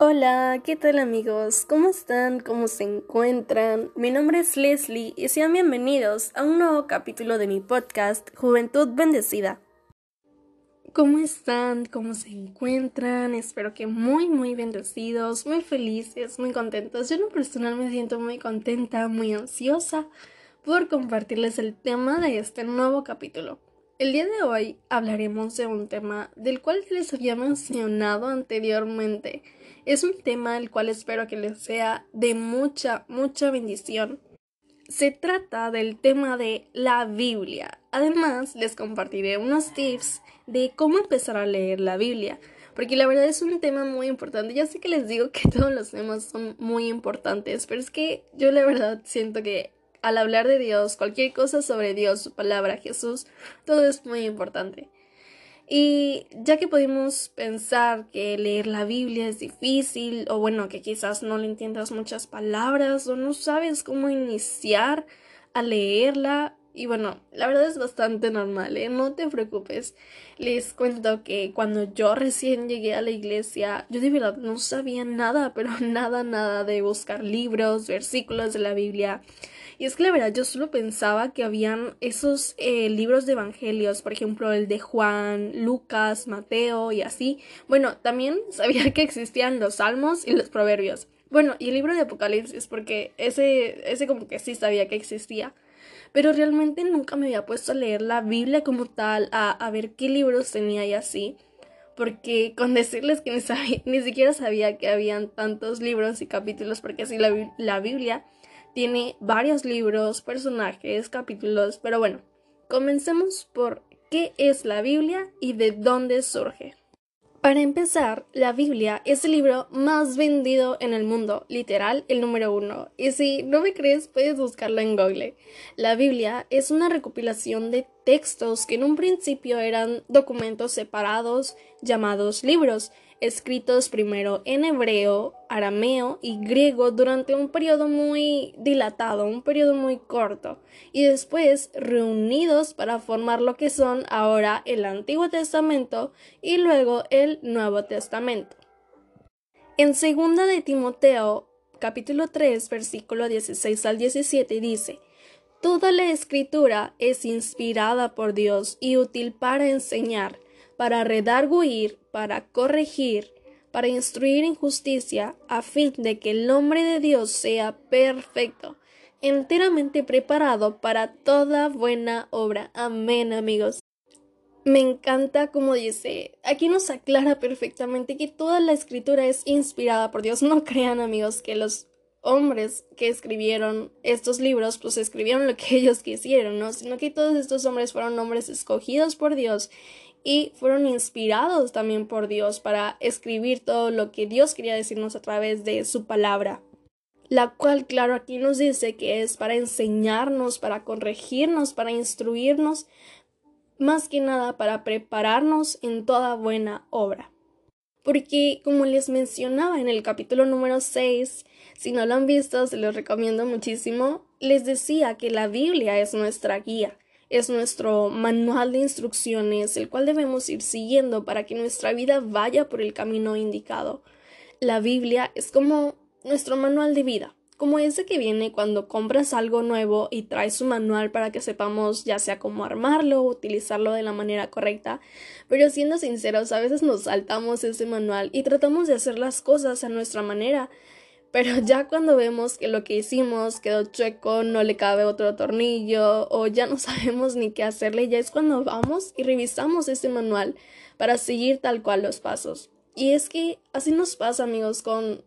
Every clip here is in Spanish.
Hola, ¿qué tal amigos? ¿Cómo están? ¿Cómo se encuentran? Mi nombre es Leslie y sean bienvenidos a un nuevo capítulo de mi podcast Juventud Bendecida. ¿Cómo están? ¿Cómo se encuentran? Espero que muy, muy bendecidos, muy felices, muy contentos. Yo en lo personal me siento muy contenta, muy ansiosa por compartirles el tema de este nuevo capítulo. El día de hoy hablaremos de un tema del cual les había mencionado anteriormente es un tema el cual espero que les sea de mucha, mucha bendición. Se trata del tema de la Biblia. Además, les compartiré unos tips de cómo empezar a leer la Biblia, porque la verdad es un tema muy importante. Ya sé que les digo que todos los temas son muy importantes, pero es que yo la verdad siento que al hablar de Dios, cualquier cosa sobre Dios, su palabra, Jesús, todo es muy importante. Y ya que podemos pensar que leer la Biblia es difícil, o bueno, que quizás no le entiendas muchas palabras, o no sabes cómo iniciar a leerla, y bueno, la verdad es bastante normal, ¿eh? No te preocupes. Les cuento que cuando yo recién llegué a la iglesia, yo de verdad no sabía nada, pero nada, nada de buscar libros, versículos de la Biblia. Y es que la verdad yo solo pensaba que habían esos eh, libros de evangelios, por ejemplo el de Juan, Lucas, Mateo y así. Bueno, también sabía que existían los salmos y los proverbios. Bueno, y el libro de Apocalipsis, porque ese, ese como que sí sabía que existía. Pero realmente nunca me había puesto a leer la Biblia como tal, a, a ver qué libros tenía y así porque con decirles que ni, ni, siquiera sabía que habían tantos libros y capítulos, porque así la, la Biblia tiene varios libros, personajes, capítulos, pero bueno, comencemos por qué es la Biblia y de dónde surge. Para empezar, la Biblia es el libro más vendido en el mundo, literal, el número uno. Y si no me crees, puedes buscarlo en Google. La Biblia es una recopilación de textos que en un principio eran documentos separados llamados libros, escritos primero en hebreo, arameo y griego durante un periodo muy dilatado, un periodo muy corto, y después reunidos para formar lo que son ahora el Antiguo Testamento y luego el Nuevo Testamento. En segunda de Timoteo, capítulo 3, versículo 16 al 17 dice: Toda la escritura es inspirada por Dios y útil para enseñar, para redarguir, para corregir, para instruir en justicia, a fin de que el hombre de Dios sea perfecto, enteramente preparado para toda buena obra. Amén, amigos. Me encanta como dice, aquí nos aclara perfectamente que toda la escritura es inspirada por Dios. No crean, amigos, que los hombres que escribieron estos libros, pues escribieron lo que ellos quisieron, ¿no? Sino que todos estos hombres fueron hombres escogidos por Dios y fueron inspirados también por Dios para escribir todo lo que Dios quería decirnos a través de su palabra, la cual, claro, aquí nos dice que es para enseñarnos, para corregirnos, para instruirnos, más que nada para prepararnos en toda buena obra. Porque, como les mencionaba en el capítulo número 6, si no lo han visto, se los recomiendo muchísimo, les decía que la Biblia es nuestra guía es nuestro manual de instrucciones, el cual debemos ir siguiendo para que nuestra vida vaya por el camino indicado. La Biblia es como nuestro manual de vida, como ese que viene cuando compras algo nuevo y traes su manual para que sepamos ya sea cómo armarlo, utilizarlo de la manera correcta, pero siendo sinceros, a veces nos saltamos ese manual y tratamos de hacer las cosas a nuestra manera, pero ya cuando vemos que lo que hicimos quedó chueco, no le cabe otro tornillo o ya no sabemos ni qué hacerle, ya es cuando vamos y revisamos ese manual para seguir tal cual los pasos. Y es que así nos pasa amigos con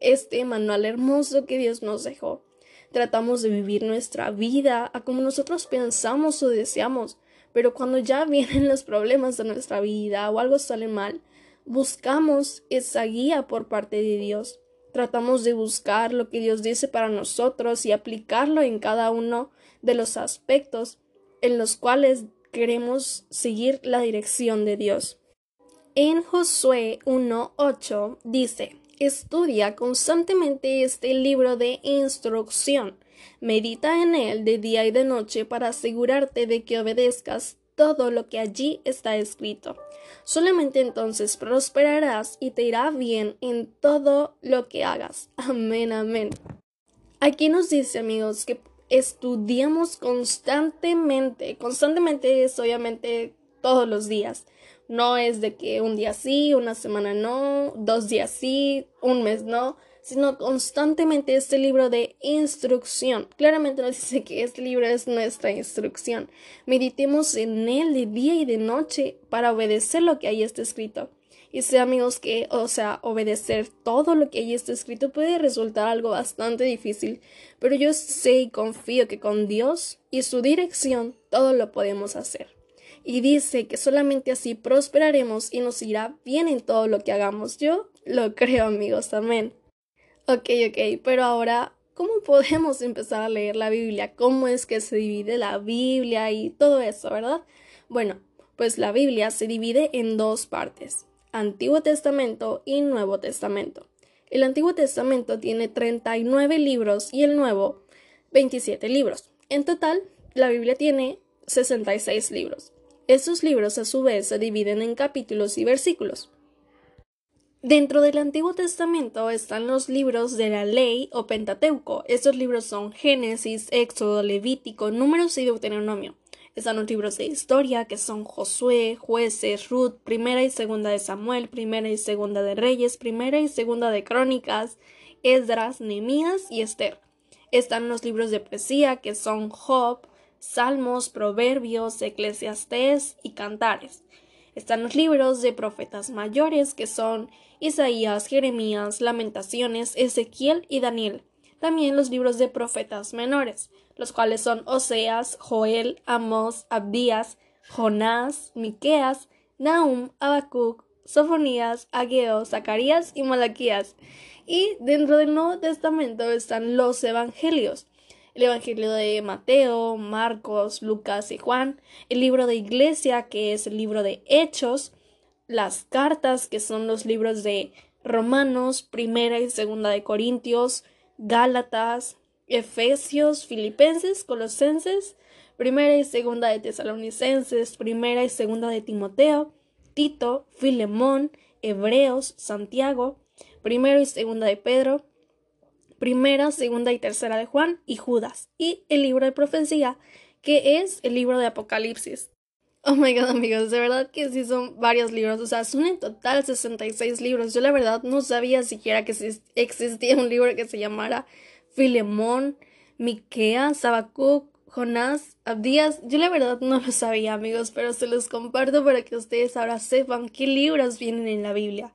este manual hermoso que Dios nos dejó. Tratamos de vivir nuestra vida a como nosotros pensamos o deseamos, pero cuando ya vienen los problemas de nuestra vida o algo sale mal, buscamos esa guía por parte de Dios Tratamos de buscar lo que Dios dice para nosotros y aplicarlo en cada uno de los aspectos en los cuales queremos seguir la dirección de Dios. En Josué 1.8 dice, Estudia constantemente este libro de instrucción. Medita en él de día y de noche para asegurarte de que obedezcas todo lo que allí está escrito. Solamente entonces prosperarás y te irá bien en todo lo que hagas. Amén, amén. Aquí nos dice, amigos, que estudiamos constantemente. Constantemente es obviamente todos los días. No es de que un día sí, una semana no, dos días sí, un mes no, sino constantemente este libro de instrucción. Claramente nos dice que este libro es nuestra instrucción. Meditemos en él de día y de noche para obedecer lo que ahí está escrito. Y sé amigos que, o sea, obedecer todo lo que ahí está escrito puede resultar algo bastante difícil, pero yo sé y confío que con Dios y su dirección todo lo podemos hacer y dice que solamente así prosperaremos y nos irá bien en todo lo que hagamos. Yo lo creo, amigos, amén. Ok, ok, pero ahora, ¿cómo podemos empezar a leer la Biblia? ¿Cómo es que se divide la Biblia y todo eso, verdad? Bueno, pues la Biblia se divide en dos partes, Antiguo Testamento y Nuevo Testamento. El Antiguo Testamento tiene 39 libros y el Nuevo 27 libros. En total, la Biblia tiene 66 libros. Estos libros a su vez se dividen en capítulos y versículos. Dentro del Antiguo Testamento están los libros de la ley o Pentateuco. Estos libros son Génesis, Éxodo, Levítico, Números y Deuteronomio. Están los libros de historia que son Josué, Jueces, Ruth, Primera y Segunda de Samuel, Primera y Segunda de Reyes, Primera y Segunda de Crónicas, Esdras, Nehemías y Esther. Están los libros de poesía que son Job, Salmos, Proverbios, Eclesiastés y Cantares. Están los libros de profetas mayores que son Isaías, Jeremías, Lamentaciones, Ezequiel y Daniel. También los libros de profetas menores, los cuales son Oseas, Joel, Amos, Abdías, Jonás, Miqueas, Nahum, Habacuc, Sofonías, Ageo, Zacarías y Malaquías. Y dentro del Nuevo Testamento están los evangelios, el Evangelio de Mateo, Marcos, Lucas y Juan, el libro de Iglesia, que es el libro de Hechos, las cartas, que son los libros de Romanos, Primera y Segunda de Corintios, Gálatas, Efesios, Filipenses, Colosenses, Primera y Segunda de Tesalonicenses, Primera y Segunda de Timoteo, Tito, Filemón, Hebreos, Santiago, Primero y Segunda de Pedro, primera, segunda y tercera de Juan y Judas, y el libro de profecía, que es el libro de Apocalipsis. Oh my god, amigos, de verdad que sí son varios libros, o sea, son en total 66 libros. Yo la verdad no sabía siquiera que existía un libro que se llamara Filemón, Miqueas, Habacuc, Jonás, Abdías. Yo la verdad no lo sabía, amigos, pero se los comparto para que ustedes ahora sepan qué libros vienen en la Biblia.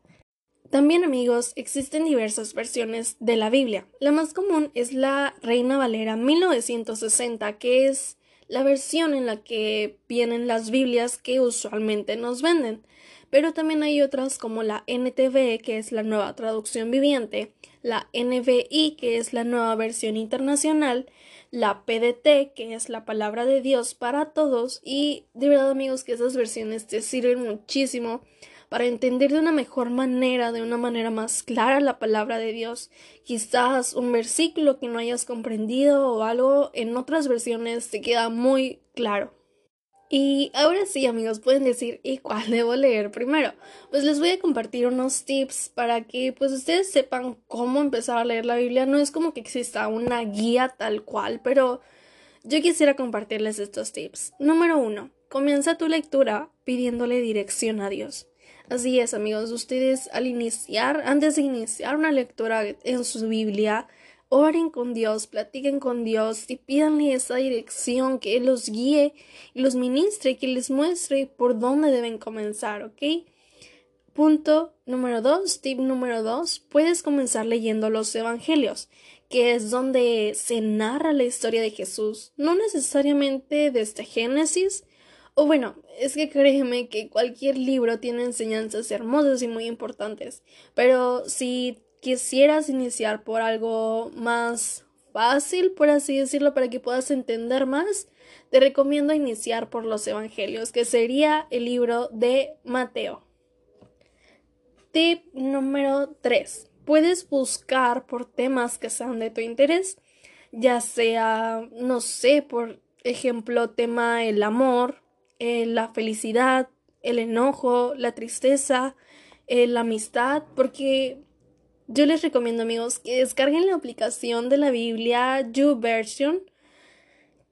También amigos, existen diversas versiones de la Biblia. La más común es la Reina Valera 1960, que es la versión en la que vienen las Biblias que usualmente nos venden. Pero también hay otras como la NTV, que es la nueva traducción viviente, la NVI, que es la nueva versión internacional, la PDT, que es la palabra de Dios para todos, y de verdad amigos que esas versiones te sirven muchísimo para entender de una mejor manera, de una manera más clara la palabra de Dios. Quizás un versículo que no hayas comprendido o algo en otras versiones te queda muy claro. Y ahora sí, amigos, pueden decir, ¿y cuál debo leer primero? Pues les voy a compartir unos tips para que pues ustedes sepan cómo empezar a leer la Biblia. No es como que exista una guía tal cual, pero yo quisiera compartirles estos tips. Número uno, comienza tu lectura pidiéndole dirección a Dios. Así es, amigos, ustedes al iniciar, antes de iniciar una lectura en su Biblia, oren con Dios, platiquen con Dios y pídanle esa dirección que Él los guíe y los ministre, que les muestre por dónde deben comenzar, ¿ok? Punto número dos, tip número dos, puedes comenzar leyendo los evangelios, que es donde se narra la historia de Jesús, no necesariamente desde Génesis, o bueno, es que créeme que cualquier libro tiene enseñanzas hermosas y muy importantes, pero si quisieras iniciar por algo más fácil, por así decirlo, para que puedas entender más, te recomiendo iniciar por los Evangelios, que sería el libro de Mateo. Tip número 3. Puedes buscar por temas que sean de tu interés, ya sea, no sé, por ejemplo, tema el amor, eh, la felicidad, el enojo, la tristeza, eh, la amistad, porque yo les recomiendo amigos que descarguen la aplicación de la Biblia YouVersion.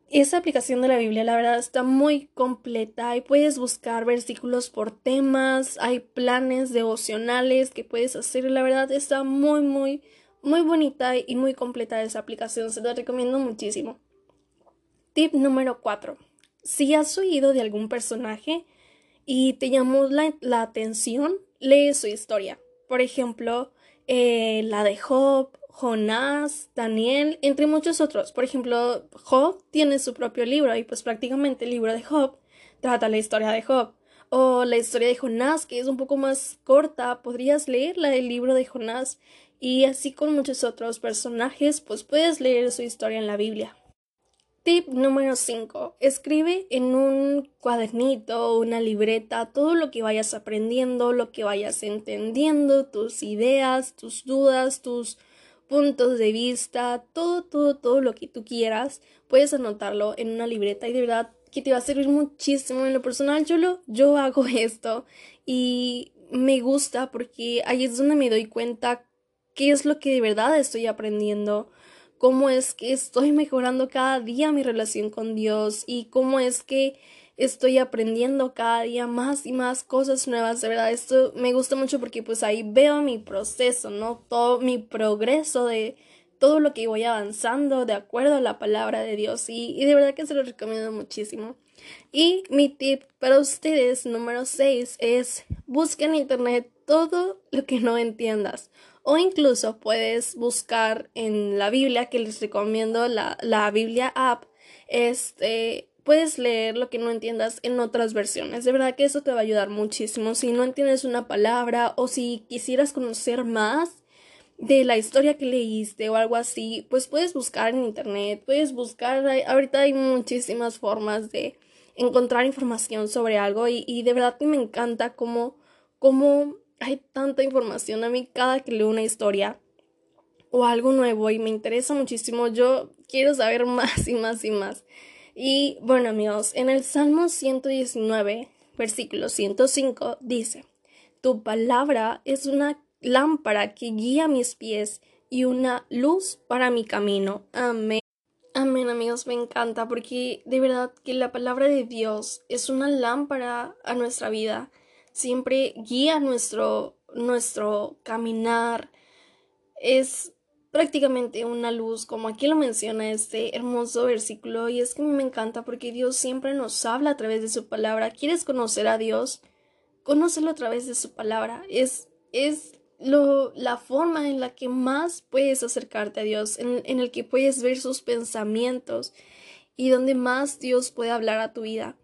Esa aplicación de la Biblia, la verdad, está muy completa y puedes buscar versículos por temas, hay planes devocionales que puedes hacer. La verdad, está muy, muy, muy bonita y muy completa esa aplicación. Se la recomiendo muchísimo. Tip número 4. Si has oído de algún personaje y te llamó la, atención, lee su historia. Por ejemplo, eh, la de Job, Jonás, Daniel, entre muchos otros. Por ejemplo, Job tiene su propio libro y pues prácticamente el libro de Job trata la historia de Job. O la historia de Jonás, que es un poco más corta, podrías leerla del libro de Jonás y así con muchos otros personajes, pues puedes leer su historia en la Biblia. Tip número 5. Escribe en un cuadernito, una libreta, todo lo que vayas aprendiendo, lo que vayas entendiendo, tus ideas, tus dudas, tus puntos de vista, todo, todo, todo lo que tú quieras, puedes anotarlo en una libreta y de verdad que te va a servir muchísimo. En lo personal, yo, lo, yo hago esto y me gusta porque ahí es donde me doy cuenta qué es lo que de verdad estoy aprendiendo cómo es que estoy mejorando cada día mi relación con Dios y cómo es que estoy aprendiendo cada día más y más cosas nuevas, de verdad, esto me gusta mucho porque pues ahí veo mi proceso, ¿no? Todo mi progreso de todo lo que voy avanzando de acuerdo a la palabra de Dios y, y de verdad que se lo recomiendo muchísimo. Y mi tip para ustedes número 6 es busquen en internet todo lo que no entiendas o incluso puedes buscar en la Biblia, que les recomiendo la, la Biblia app, este, puedes leer lo que no entiendas en otras versiones. De verdad que eso te va a ayudar muchísimo. Si no entiendes una palabra o si quisieras conocer más de la historia que leíste o algo así, pues puedes buscar en internet, puedes buscar, ahorita hay muchísimas formas de encontrar información sobre algo y, y de verdad que me encanta cómo, cómo hay tanta información a mí cada que leo una historia o algo nuevo y me interesa muchísimo, yo quiero saber más y más y más. Y bueno amigos, en el Salmo 119, versículo 105 dice, Tu palabra es una lámpara que guía mis pies y una luz para mi camino. Amén. Amén amigos, me encanta porque de verdad que la palabra de Dios es una lámpara a nuestra vida siempre guía nuestro, nuestro caminar. Es prácticamente una luz, como aquí lo menciona este hermoso versículo, y es que me encanta porque Dios siempre nos habla a través de su palabra. ¿Quieres conocer a Dios? Conócelo a través de su palabra. Es, es lo, la forma en la que más puedes acercarte a Dios, en, en el que puedes ver sus pensamientos y donde más Dios puede hablar a tu vida.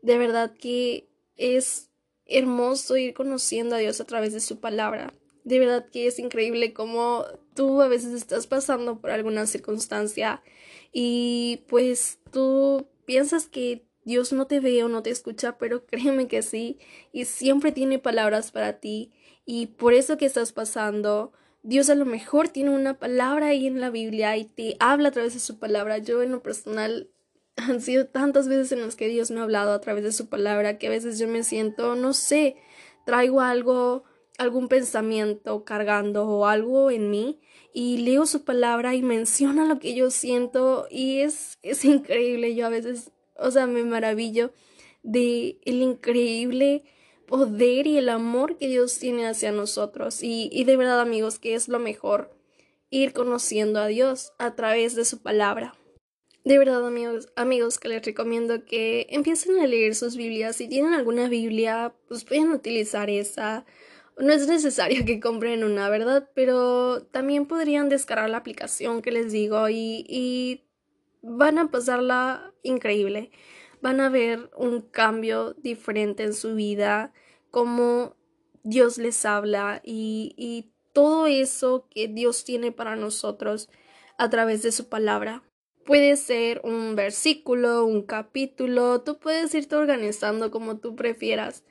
De verdad que es hermoso ir conociendo a Dios a través de su palabra. De verdad que es increíble cómo tú a veces estás pasando por alguna circunstancia y pues tú piensas que Dios no te ve o no te escucha, pero créeme que sí, y siempre tiene palabras para ti, y por eso que estás pasando, Dios a lo mejor tiene una palabra ahí en la Biblia y te habla a través de su palabra. Yo en lo personal han sido tantas veces en las que Dios me ha hablado a través de su palabra que a veces yo me siento, no sé, traigo algo, algún pensamiento cargando o algo en mí y leo su palabra y menciona lo que yo siento y es, es increíble. Yo a veces, o sea, me maravillo de el increíble poder y el amor que Dios tiene hacia nosotros y, y de verdad amigos que es lo mejor ir conociendo a Dios a través de su palabra. De verdad, amigos, amigos, que les recomiendo que empiecen a leer sus Biblias. Si tienen alguna Biblia, pues pueden utilizar esa. No es necesario que compren una, ¿verdad? Pero también podrían descargar la aplicación que les digo y, y van a pasarla increíble. Van a ver un cambio diferente en su vida, cómo Dios les habla y, y todo eso que Dios tiene para nosotros a través de su palabra. Puede ser un versículo, un capítulo, tú puedes irte organizando como tú prefieras,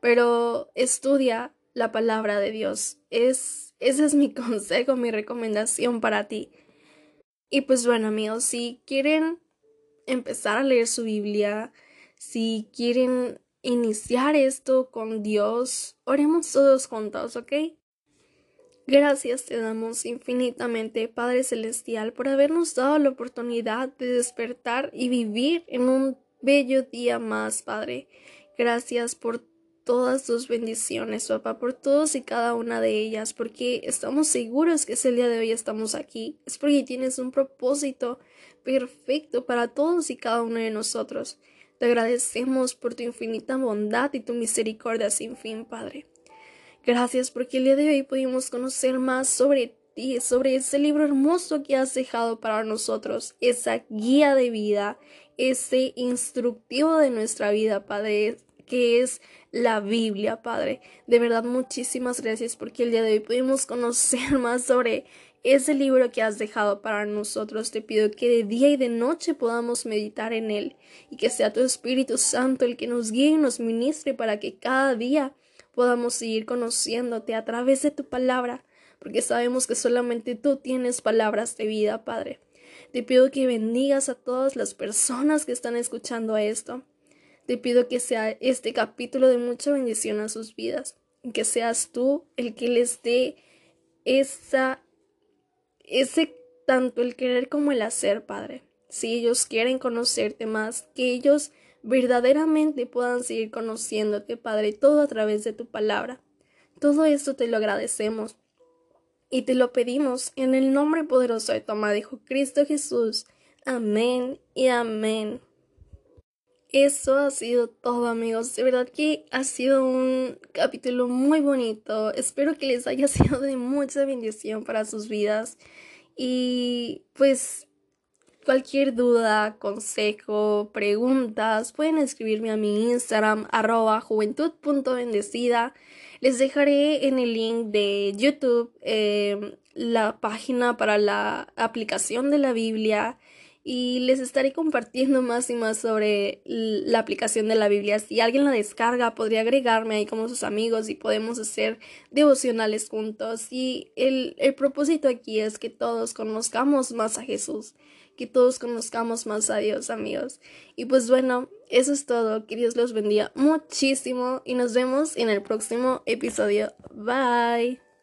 pero estudia la palabra de Dios. Es, ese es mi consejo, mi recomendación para ti. Y pues bueno amigos, si quieren empezar a leer su Biblia, Si quieren iniciar esto con Dios, oremos todos juntos, ¿ok? Gracias te damos infinitamente, Padre Celestial, por habernos dado la oportunidad de despertar y vivir en un bello día más, Padre. Gracias por todas tus bendiciones, papá, por todos y cada una de ellas, porque estamos seguros que ese día de hoy estamos aquí. Es porque tienes un propósito perfecto para todos y cada uno de nosotros. Te agradecemos por tu infinita bondad y tu misericordia sin fin, Padre. Gracias porque el día de hoy pudimos conocer más sobre ti, sobre ese libro hermoso que has dejado para nosotros, esa guía de vida, ese instructivo de nuestra vida, Padre, que es la Biblia, Padre. De verdad, muchísimas gracias porque el día de hoy pudimos conocer más sobre ese libro que has dejado para nosotros. Te pido que de día y de noche podamos meditar en él y que sea tu Espíritu Santo el que nos guíe y nos ministre para que cada día podamos seguir conociéndote a través de tu palabra, porque sabemos que solamente tú tienes palabras de vida, Padre. Te pido que bendigas a todas las personas que están escuchando esto. Te pido que sea este capítulo de mucha bendición a sus vidas, que seas tú el que les dé esa ese tanto el querer como el hacer, Padre. Si ellos quieren conocerte más, que ellos verdaderamente puedan seguir conociéndote, Padre, todo a través de tu palabra. Todo esto te lo agradecemos y te lo pedimos en el nombre poderoso de tu amado Hijo Cristo Jesús. Amén y amén. Eso ha sido todo amigos. De verdad que ha sido un capítulo muy bonito. Espero que les haya sido de mucha bendición para sus vidas. Y pues Cualquier duda, consejo, preguntas, pueden escribirme a mi Instagram arroba juventud.bendecida. Les dejaré en el link de YouTube em, la página para la aplicación de la Biblia y les estaré compartiendo más y más sobre la aplicación de la Biblia. Si alguien la descarga, podría agregarme ahí como sus amigos y podemos hacer devocionales juntos. Y el, el propósito aquí es que todos conozcamos más a Jesús que todos conozcamos más a Dios, amigos. Y pues bueno, eso es todo. Que Dios los bendiga muchísimo y nos vemos en el próximo episodio. Bye.